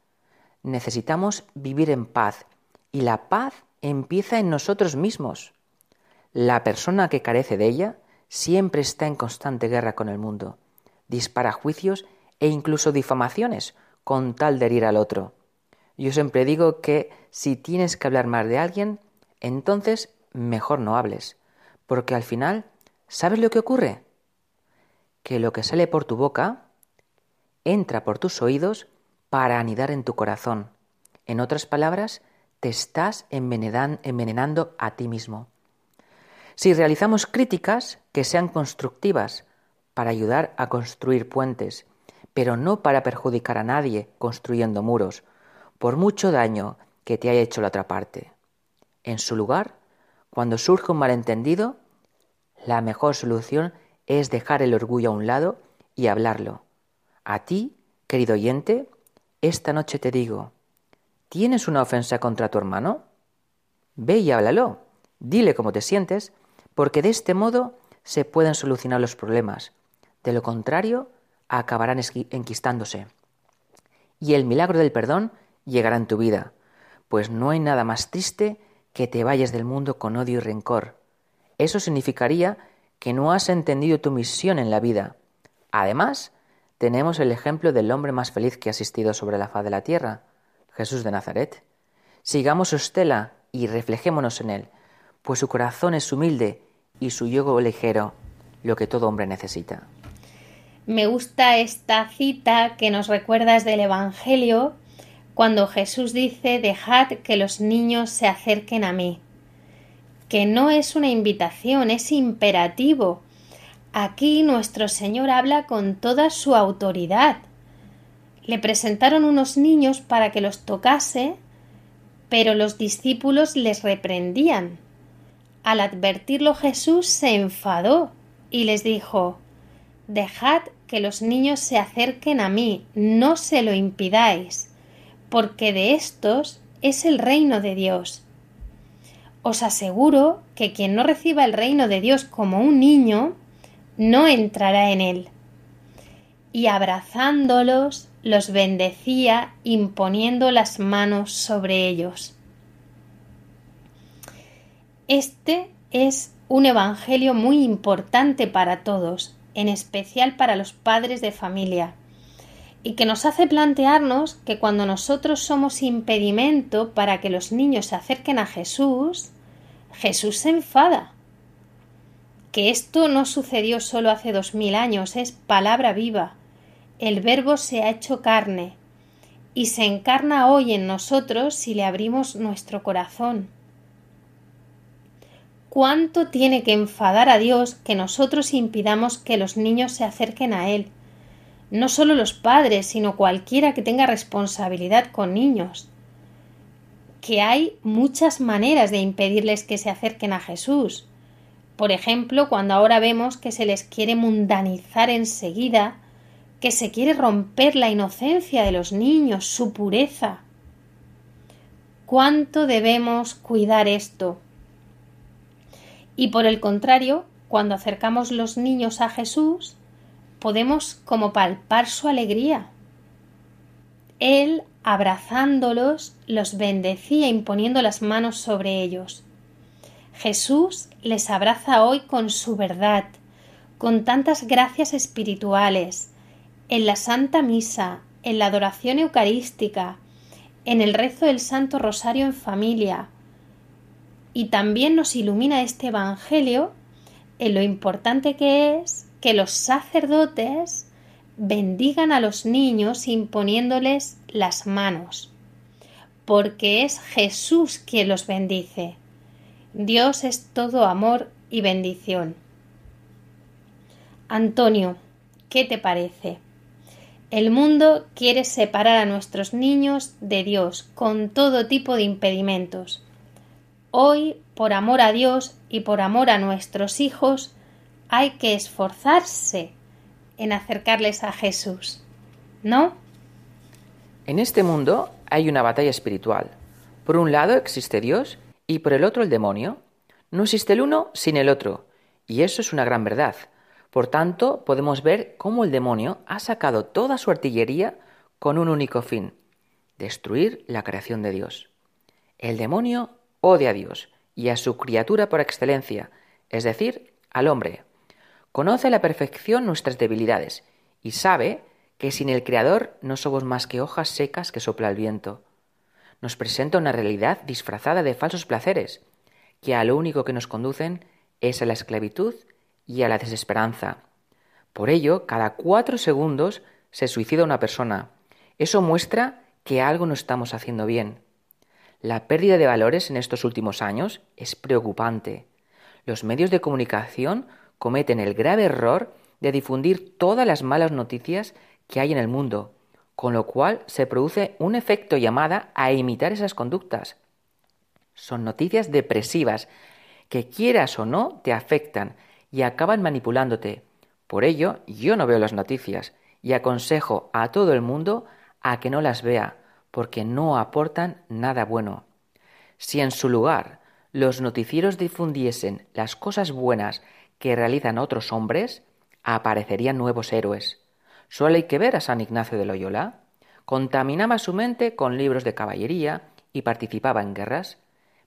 Necesitamos vivir en paz y la paz empieza en nosotros mismos. La persona que carece de ella siempre está en constante guerra con el mundo, dispara juicios e incluso difamaciones con tal de herir al otro. Yo siempre digo que si tienes que hablar más de alguien, entonces mejor no hables, porque al final, ¿sabes lo que ocurre? Que lo que sale por tu boca entra por tus oídos para anidar en tu corazón. En otras palabras, te estás envenenando a ti mismo. Si realizamos críticas que sean constructivas para ayudar a construir puentes, pero no para perjudicar a nadie construyendo muros, por mucho daño que te haya hecho la otra parte. En su lugar, cuando surge un malentendido, la mejor solución es dejar el orgullo a un lado y hablarlo. A ti, querido oyente, esta noche te digo, ¿tienes una ofensa contra tu hermano? Ve y háblalo, dile cómo te sientes, porque de este modo se pueden solucionar los problemas. De lo contrario, acabarán enquistándose. Y el milagro del perdón llegará en tu vida, pues no hay nada más triste que te vayas del mundo con odio y rencor. Eso significaría que no has entendido tu misión en la vida. Además, tenemos el ejemplo del hombre más feliz que ha existido sobre la faz de la tierra, Jesús de Nazaret. Sigamos su estela y reflejémonos en él, pues su corazón es humilde y su yugo ligero, lo que todo hombre necesita. Me gusta esta cita que nos recuerdas del Evangelio cuando Jesús dice dejad que los niños se acerquen a mí, que no es una invitación, es imperativo. Aquí nuestro Señor habla con toda su autoridad. Le presentaron unos niños para que los tocase, pero los discípulos les reprendían. Al advertirlo Jesús se enfadó y les dijo Dejad que los niños se acerquen a mí, no se lo impidáis porque de estos es el reino de Dios. Os aseguro que quien no reciba el reino de Dios como un niño, no entrará en él. Y abrazándolos, los bendecía imponiendo las manos sobre ellos. Este es un evangelio muy importante para todos, en especial para los padres de familia y que nos hace plantearnos que cuando nosotros somos impedimento para que los niños se acerquen a Jesús, Jesús se enfada. Que esto no sucedió solo hace dos mil años, es palabra viva. El Verbo se ha hecho carne y se encarna hoy en nosotros si le abrimos nuestro corazón. ¿Cuánto tiene que enfadar a Dios que nosotros impidamos que los niños se acerquen a Él? no solo los padres, sino cualquiera que tenga responsabilidad con niños, que hay muchas maneras de impedirles que se acerquen a Jesús. Por ejemplo, cuando ahora vemos que se les quiere mundanizar enseguida, que se quiere romper la inocencia de los niños, su pureza. ¿Cuánto debemos cuidar esto? Y por el contrario, cuando acercamos los niños a Jesús, podemos como palpar su alegría. Él, abrazándolos, los bendecía imponiendo las manos sobre ellos. Jesús les abraza hoy con su verdad, con tantas gracias espirituales, en la Santa Misa, en la adoración eucarística, en el rezo del Santo Rosario en familia. Y también nos ilumina este Evangelio en lo importante que es que los sacerdotes bendigan a los niños imponiéndoles las manos, porque es Jesús quien los bendice. Dios es todo amor y bendición. Antonio, ¿qué te parece? El mundo quiere separar a nuestros niños de Dios con todo tipo de impedimentos. Hoy, por amor a Dios y por amor a nuestros hijos, hay que esforzarse en acercarles a Jesús. ¿No? En este mundo hay una batalla espiritual. Por un lado existe Dios y por el otro el demonio. No existe el uno sin el otro, y eso es una gran verdad. Por tanto, podemos ver cómo el demonio ha sacado toda su artillería con un único fin, destruir la creación de Dios. El demonio odia a Dios y a su criatura por excelencia, es decir, al hombre. Conoce a la perfección nuestras debilidades y sabe que sin el Creador no somos más que hojas secas que sopla el viento. Nos presenta una realidad disfrazada de falsos placeres, que a lo único que nos conducen es a la esclavitud y a la desesperanza. Por ello, cada cuatro segundos se suicida una persona. Eso muestra que algo no estamos haciendo bien. La pérdida de valores en estos últimos años es preocupante. Los medios de comunicación cometen el grave error de difundir todas las malas noticias que hay en el mundo, con lo cual se produce un efecto llamada a imitar esas conductas. Son noticias depresivas que quieras o no te afectan y acaban manipulándote. Por ello, yo no veo las noticias y aconsejo a todo el mundo a que no las vea, porque no aportan nada bueno. Si en su lugar los noticieros difundiesen las cosas buenas que realizan otros hombres, aparecerían nuevos héroes. Solo hay que ver a San Ignacio de Loyola. Contaminaba su mente con libros de caballería y participaba en guerras,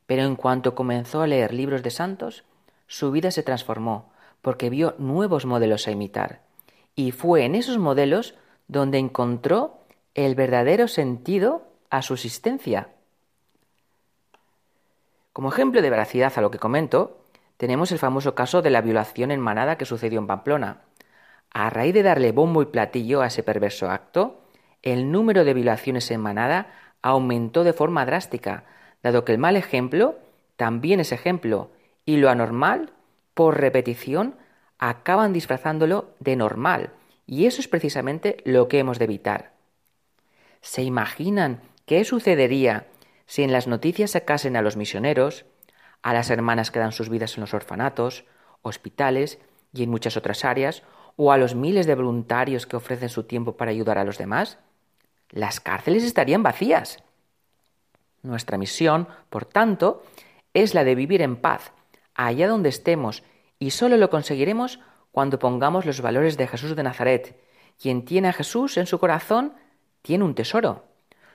pero en cuanto comenzó a leer libros de santos, su vida se transformó, porque vio nuevos modelos a imitar. Y fue en esos modelos donde encontró el verdadero sentido a su existencia. Como ejemplo de veracidad a lo que comento, tenemos el famoso caso de la violación en manada que sucedió en Pamplona. A raíz de darle bombo y platillo a ese perverso acto, el número de violaciones en manada aumentó de forma drástica, dado que el mal ejemplo también es ejemplo y lo anormal por repetición, acaban disfrazándolo de normal. Y eso es precisamente lo que hemos de evitar. ¿Se imaginan qué sucedería si en las noticias sacasen a los misioneros, a las hermanas que dan sus vidas en los orfanatos, hospitales y en muchas otras áreas, o a los miles de voluntarios que ofrecen su tiempo para ayudar a los demás? Las cárceles estarían vacías. Nuestra misión, por tanto, es la de vivir en paz, allá donde estemos, y solo lo conseguiremos cuando pongamos los valores de Jesús de Nazaret. Quien tiene a Jesús en su corazón tiene un tesoro.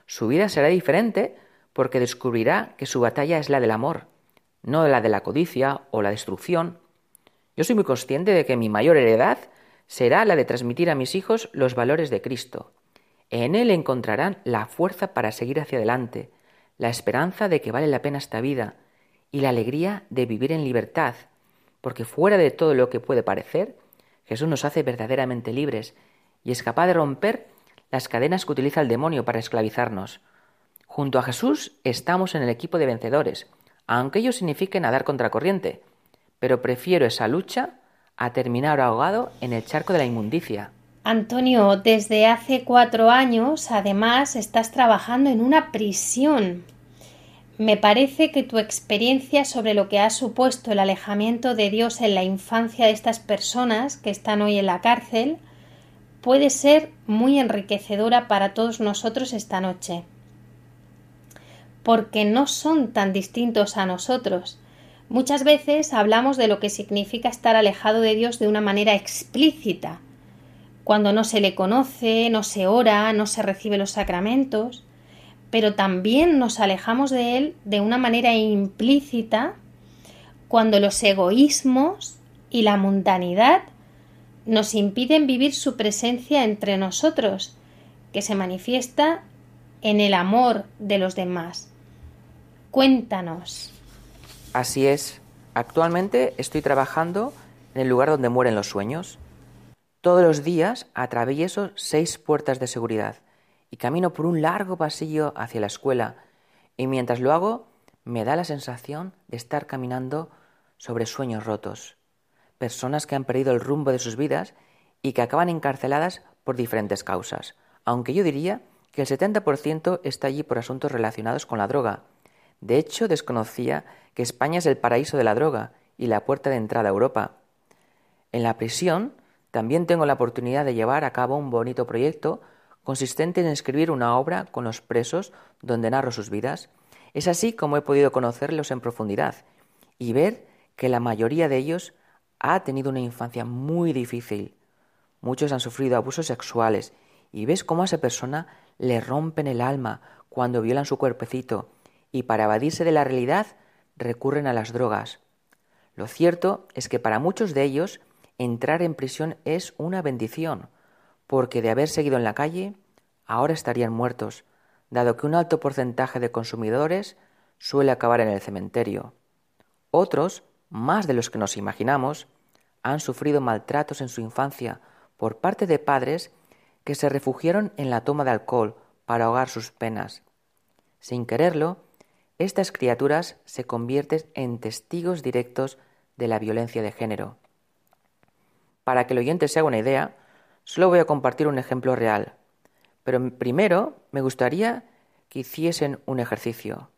Su vida será diferente porque descubrirá que su batalla es la del amor, no la de la codicia o la destrucción. Yo soy muy consciente de que mi mayor heredad será la de transmitir a mis hijos los valores de Cristo. En Él encontrarán la fuerza para seguir hacia adelante, la esperanza de que vale la pena esta vida, y la alegría de vivir en libertad, porque fuera de todo lo que puede parecer, Jesús nos hace verdaderamente libres y es capaz de romper las cadenas que utiliza el demonio para esclavizarnos. Junto a Jesús estamos en el equipo de vencedores, aunque ello signifique nadar contracorriente, pero prefiero esa lucha a terminar ahogado en el charco de la inmundicia. Antonio, desde hace cuatro años, además, estás trabajando en una prisión. Me parece que tu experiencia sobre lo que ha supuesto el alejamiento de Dios en la infancia de estas personas que están hoy en la cárcel puede ser muy enriquecedora para todos nosotros esta noche. Porque no son tan distintos a nosotros. Muchas veces hablamos de lo que significa estar alejado de Dios de una manera explícita, cuando no se le conoce, no se ora, no se recibe los sacramentos, pero también nos alejamos de Él de una manera implícita cuando los egoísmos y la mundanidad nos impiden vivir su presencia entre nosotros, que se manifiesta en el amor de los demás. Cuéntanos. Así es. Actualmente estoy trabajando en el lugar donde mueren los sueños. Todos los días atravieso seis puertas de seguridad y camino por un largo pasillo hacia la escuela, y mientras lo hago me da la sensación de estar caminando sobre sueños rotos, personas que han perdido el rumbo de sus vidas y que acaban encarceladas por diferentes causas, aunque yo diría que el 70% está allí por asuntos relacionados con la droga. De hecho, desconocía que España es el paraíso de la droga y la puerta de entrada a Europa. En la prisión también tengo la oportunidad de llevar a cabo un bonito proyecto consistente en escribir una obra con los presos donde narro sus vidas. Es así como he podido conocerlos en profundidad y ver que la mayoría de ellos ha tenido una infancia muy difícil. Muchos han sufrido abusos sexuales y ves cómo a esa persona le rompen el alma cuando violan su cuerpecito y para evadirse de la realidad recurren a las drogas. Lo cierto es que para muchos de ellos entrar en prisión es una bendición, porque de haber seguido en la calle, ahora estarían muertos, dado que un alto porcentaje de consumidores suele acabar en el cementerio. Otros, más de los que nos imaginamos, han sufrido maltratos en su infancia por parte de padres que se refugiaron en la toma de alcohol para ahogar sus penas. Sin quererlo, estas criaturas se convierten en testigos directos de la violencia de género. Para que el oyente se haga una idea, solo voy a compartir un ejemplo real. Pero primero me gustaría que hiciesen un ejercicio.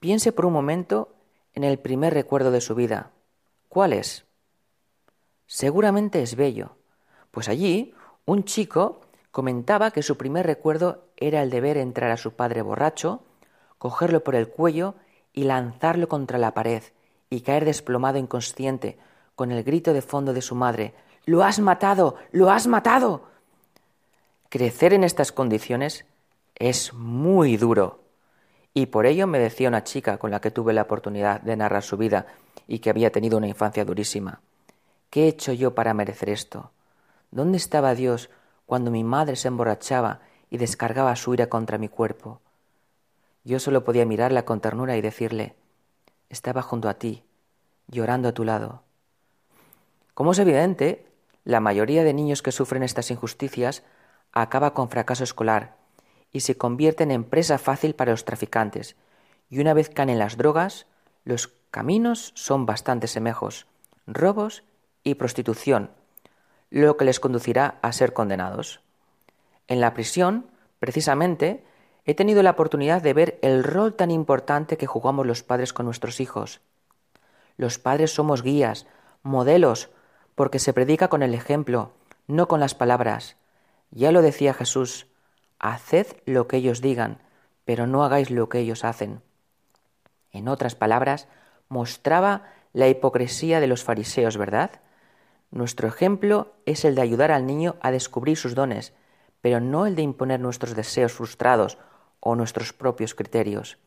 Piense por un momento en el primer recuerdo de su vida. ¿Cuál es? Seguramente es bello, pues allí un chico comentaba que su primer recuerdo era el de ver entrar a su padre borracho, cogerlo por el cuello y lanzarlo contra la pared y caer desplomado inconsciente con el grito de fondo de su madre Lo has matado. lo has matado. Crecer en estas condiciones es muy duro. Y por ello me decía una chica con la que tuve la oportunidad de narrar su vida y que había tenido una infancia durísima. ¿Qué he hecho yo para merecer esto? ¿Dónde estaba Dios cuando mi madre se emborrachaba y descargaba su ira contra mi cuerpo? Yo solo podía mirarla con ternura y decirle, estaba junto a ti, llorando a tu lado. Como es evidente, la mayoría de niños que sufren estas injusticias acaba con fracaso escolar y se convierten en presa fácil para los traficantes, y una vez caen en las drogas, los caminos son bastante semejos, robos y prostitución, lo que les conducirá a ser condenados. En la prisión, precisamente, he tenido la oportunidad de ver el rol tan importante que jugamos los padres con nuestros hijos. Los padres somos guías, modelos, porque se predica con el ejemplo, no con las palabras. Ya lo decía Jesús, haced lo que ellos digan, pero no hagáis lo que ellos hacen. En otras palabras, mostraba la hipocresía de los fariseos, ¿verdad? Nuestro ejemplo es el de ayudar al niño a descubrir sus dones, pero no el de imponer nuestros deseos frustrados o nuestros propios criterios.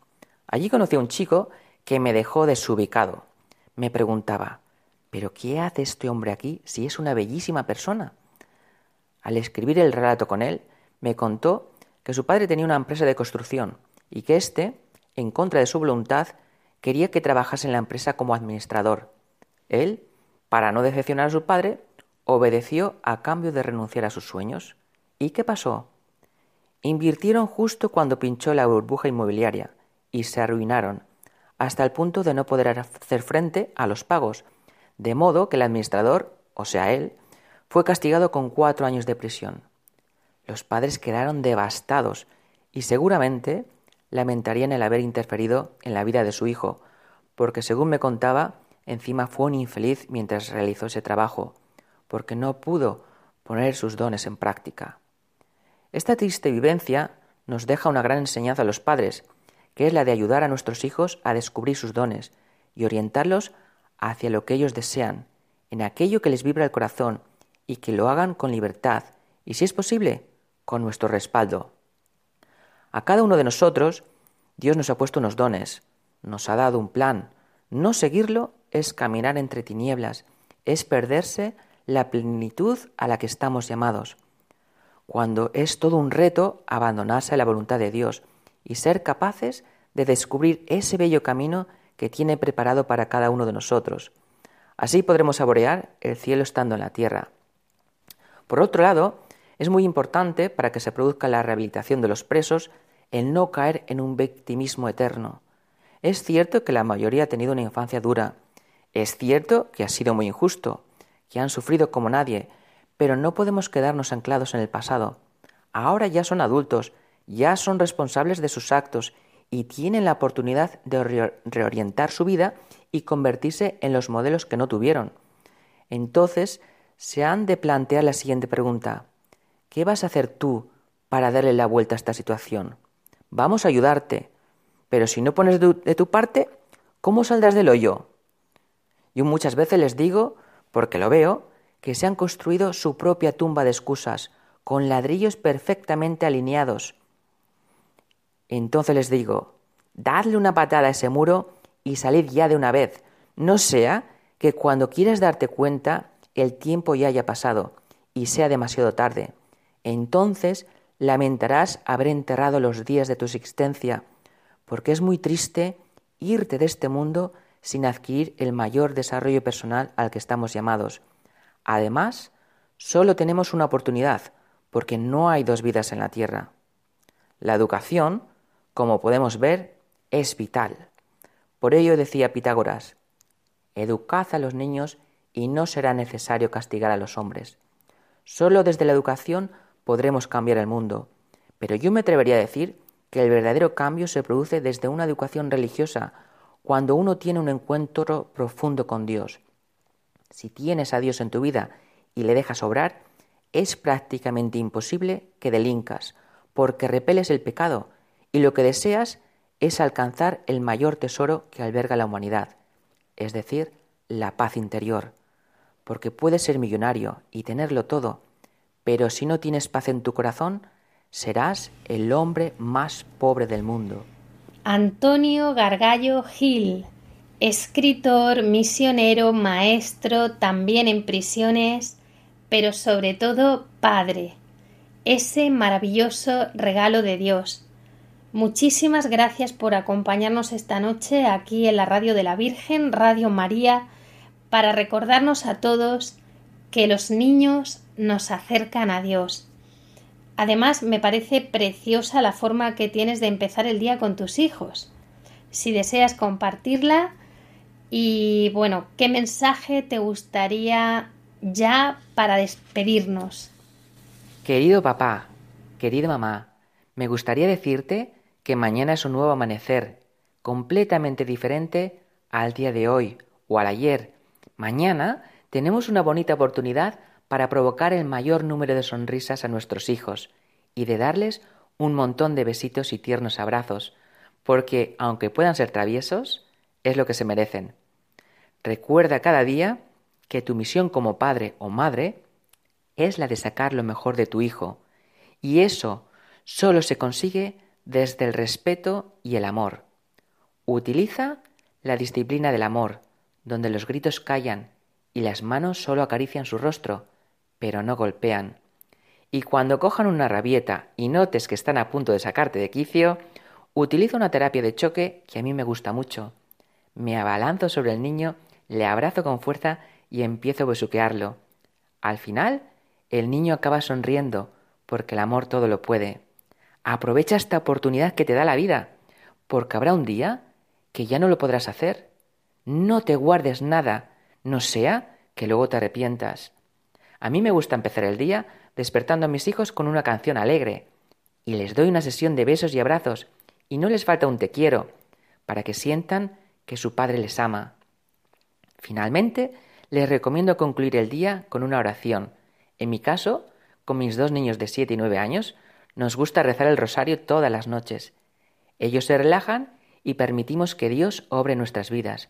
Allí conocí a un chico que me dejó desubicado. Me preguntaba, ¿pero qué hace este hombre aquí si es una bellísima persona? Al escribir el relato con él, me contó que su padre tenía una empresa de construcción y que éste, en contra de su voluntad, quería que trabajase en la empresa como administrador. Él para no decepcionar a su padre, obedeció a cambio de renunciar a sus sueños. ¿Y qué pasó? Invirtieron justo cuando pinchó la burbuja inmobiliaria y se arruinaron, hasta el punto de no poder hacer frente a los pagos, de modo que el administrador, o sea él, fue castigado con cuatro años de prisión. Los padres quedaron devastados y seguramente lamentarían el haber interferido en la vida de su hijo, porque según me contaba, Encima fue un infeliz mientras realizó ese trabajo, porque no pudo poner sus dones en práctica. Esta triste vivencia nos deja una gran enseñanza a los padres, que es la de ayudar a nuestros hijos a descubrir sus dones y orientarlos hacia lo que ellos desean, en aquello que les vibra el corazón, y que lo hagan con libertad y, si es posible, con nuestro respaldo. A cada uno de nosotros, Dios nos ha puesto unos dones, nos ha dado un plan. No seguirlo es caminar entre tinieblas, es perderse la plenitud a la que estamos llamados. Cuando es todo un reto abandonarse a la voluntad de Dios y ser capaces de descubrir ese bello camino que tiene preparado para cada uno de nosotros. Así podremos saborear el cielo estando en la tierra. Por otro lado, es muy importante para que se produzca la rehabilitación de los presos el no caer en un victimismo eterno. Es cierto que la mayoría ha tenido una infancia dura, es cierto que ha sido muy injusto, que han sufrido como nadie, pero no podemos quedarnos anclados en el pasado. Ahora ya son adultos, ya son responsables de sus actos y tienen la oportunidad de reorientar su vida y convertirse en los modelos que no tuvieron. Entonces, se han de plantear la siguiente pregunta. ¿Qué vas a hacer tú para darle la vuelta a esta situación? Vamos a ayudarte, pero si no pones de tu parte, ¿cómo saldrás del hoyo? Yo muchas veces les digo, porque lo veo, que se han construido su propia tumba de excusas, con ladrillos perfectamente alineados. Entonces les digo, dadle una patada a ese muro y salid ya de una vez, no sea que cuando quieras darte cuenta el tiempo ya haya pasado y sea demasiado tarde. Entonces lamentarás haber enterrado los días de tu existencia, porque es muy triste irte de este mundo sin adquirir el mayor desarrollo personal al que estamos llamados. Además, solo tenemos una oportunidad, porque no hay dos vidas en la Tierra. La educación, como podemos ver, es vital. Por ello decía Pitágoras, educad a los niños y no será necesario castigar a los hombres. Solo desde la educación podremos cambiar el mundo. Pero yo me atrevería a decir que el verdadero cambio se produce desde una educación religiosa, cuando uno tiene un encuentro profundo con Dios. Si tienes a Dios en tu vida y le dejas obrar, es prácticamente imposible que delincas, porque repeles el pecado y lo que deseas es alcanzar el mayor tesoro que alberga la humanidad, es decir, la paz interior, porque puedes ser millonario y tenerlo todo, pero si no tienes paz en tu corazón, serás el hombre más pobre del mundo. Antonio Gargallo Gil, escritor, misionero, maestro, también en prisiones, pero sobre todo padre, ese maravilloso regalo de Dios. Muchísimas gracias por acompañarnos esta noche aquí en la Radio de la Virgen, Radio María, para recordarnos a todos que los niños nos acercan a Dios Además, me parece preciosa la forma que tienes de empezar el día con tus hijos. Si deseas compartirla y bueno, ¿qué mensaje te gustaría ya para despedirnos? Querido papá, querida mamá, me gustaría decirte que mañana es un nuevo amanecer, completamente diferente al día de hoy o al ayer. Mañana tenemos una bonita oportunidad para provocar el mayor número de sonrisas a nuestros hijos y de darles un montón de besitos y tiernos abrazos, porque, aunque puedan ser traviesos, es lo que se merecen. Recuerda cada día que tu misión como padre o madre es la de sacar lo mejor de tu hijo, y eso solo se consigue desde el respeto y el amor. Utiliza la disciplina del amor, donde los gritos callan y las manos solo acarician su rostro, pero no golpean. Y cuando cojan una rabieta y notes que están a punto de sacarte de quicio, utiliza una terapia de choque que a mí me gusta mucho. Me abalanzo sobre el niño, le abrazo con fuerza y empiezo a besuquearlo. Al final, el niño acaba sonriendo, porque el amor todo lo puede. Aprovecha esta oportunidad que te da la vida, porque habrá un día que ya no lo podrás hacer. No te guardes nada, no sea que luego te arrepientas. A mí me gusta empezar el día despertando a mis hijos con una canción alegre, y les doy una sesión de besos y abrazos, y no les falta un te quiero, para que sientan que su padre les ama. Finalmente, les recomiendo concluir el día con una oración. En mi caso, con mis dos niños de siete y nueve años, nos gusta rezar el rosario todas las noches. Ellos se relajan y permitimos que Dios obre nuestras vidas,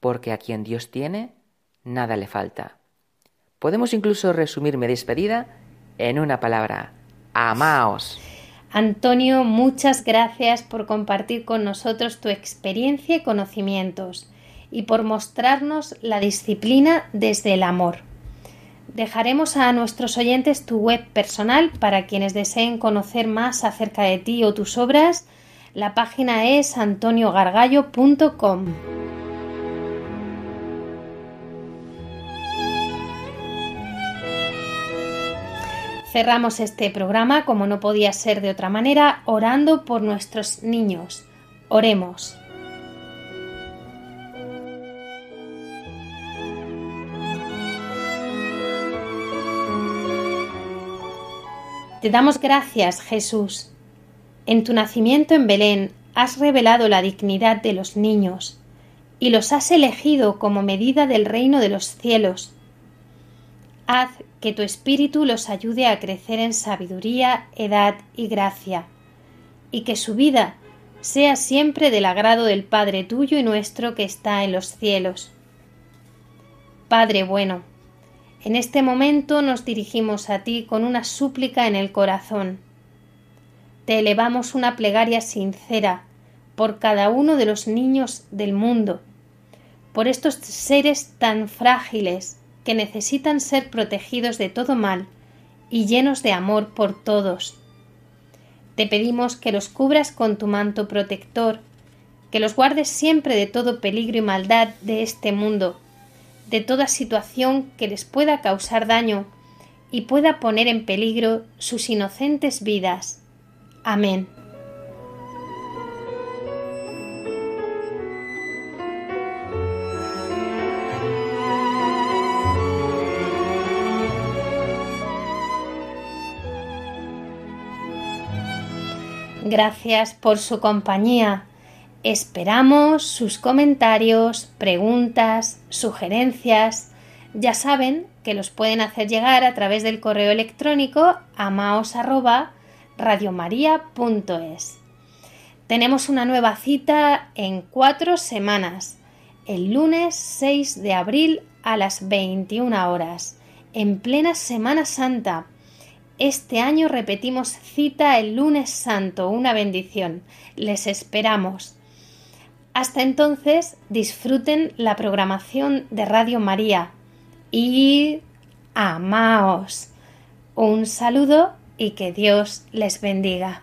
porque a quien Dios tiene, nada le falta. Podemos incluso resumir mi despedida en una palabra, amaos. Antonio, muchas gracias por compartir con nosotros tu experiencia y conocimientos y por mostrarnos la disciplina desde el amor. Dejaremos a nuestros oyentes tu web personal para quienes deseen conocer más acerca de ti o tus obras. La página es antoniogargallo.com. Cerramos este programa, como no podía ser de otra manera, orando por nuestros niños. Oremos. Te damos gracias, Jesús. En tu nacimiento en Belén has revelado la dignidad de los niños y los has elegido como medida del reino de los cielos. Haz que tu espíritu los ayude a crecer en sabiduría, edad y gracia, y que su vida sea siempre del agrado del Padre tuyo y nuestro que está en los cielos. Padre bueno, en este momento nos dirigimos a ti con una súplica en el corazón. Te elevamos una plegaria sincera por cada uno de los niños del mundo, por estos seres tan frágiles que necesitan ser protegidos de todo mal y llenos de amor por todos. Te pedimos que los cubras con tu manto protector, que los guardes siempre de todo peligro y maldad de este mundo, de toda situación que les pueda causar daño y pueda poner en peligro sus inocentes vidas. Amén. Gracias por su compañía. Esperamos sus comentarios, preguntas, sugerencias. Ya saben que los pueden hacer llegar a través del correo electrónico amaos@radiomaria.es. Tenemos una nueva cita en cuatro semanas, el lunes 6 de abril a las 21 horas, en plena Semana Santa. Este año repetimos cita el lunes santo, una bendición. Les esperamos. Hasta entonces, disfruten la programación de Radio María y amaos. Un saludo y que Dios les bendiga.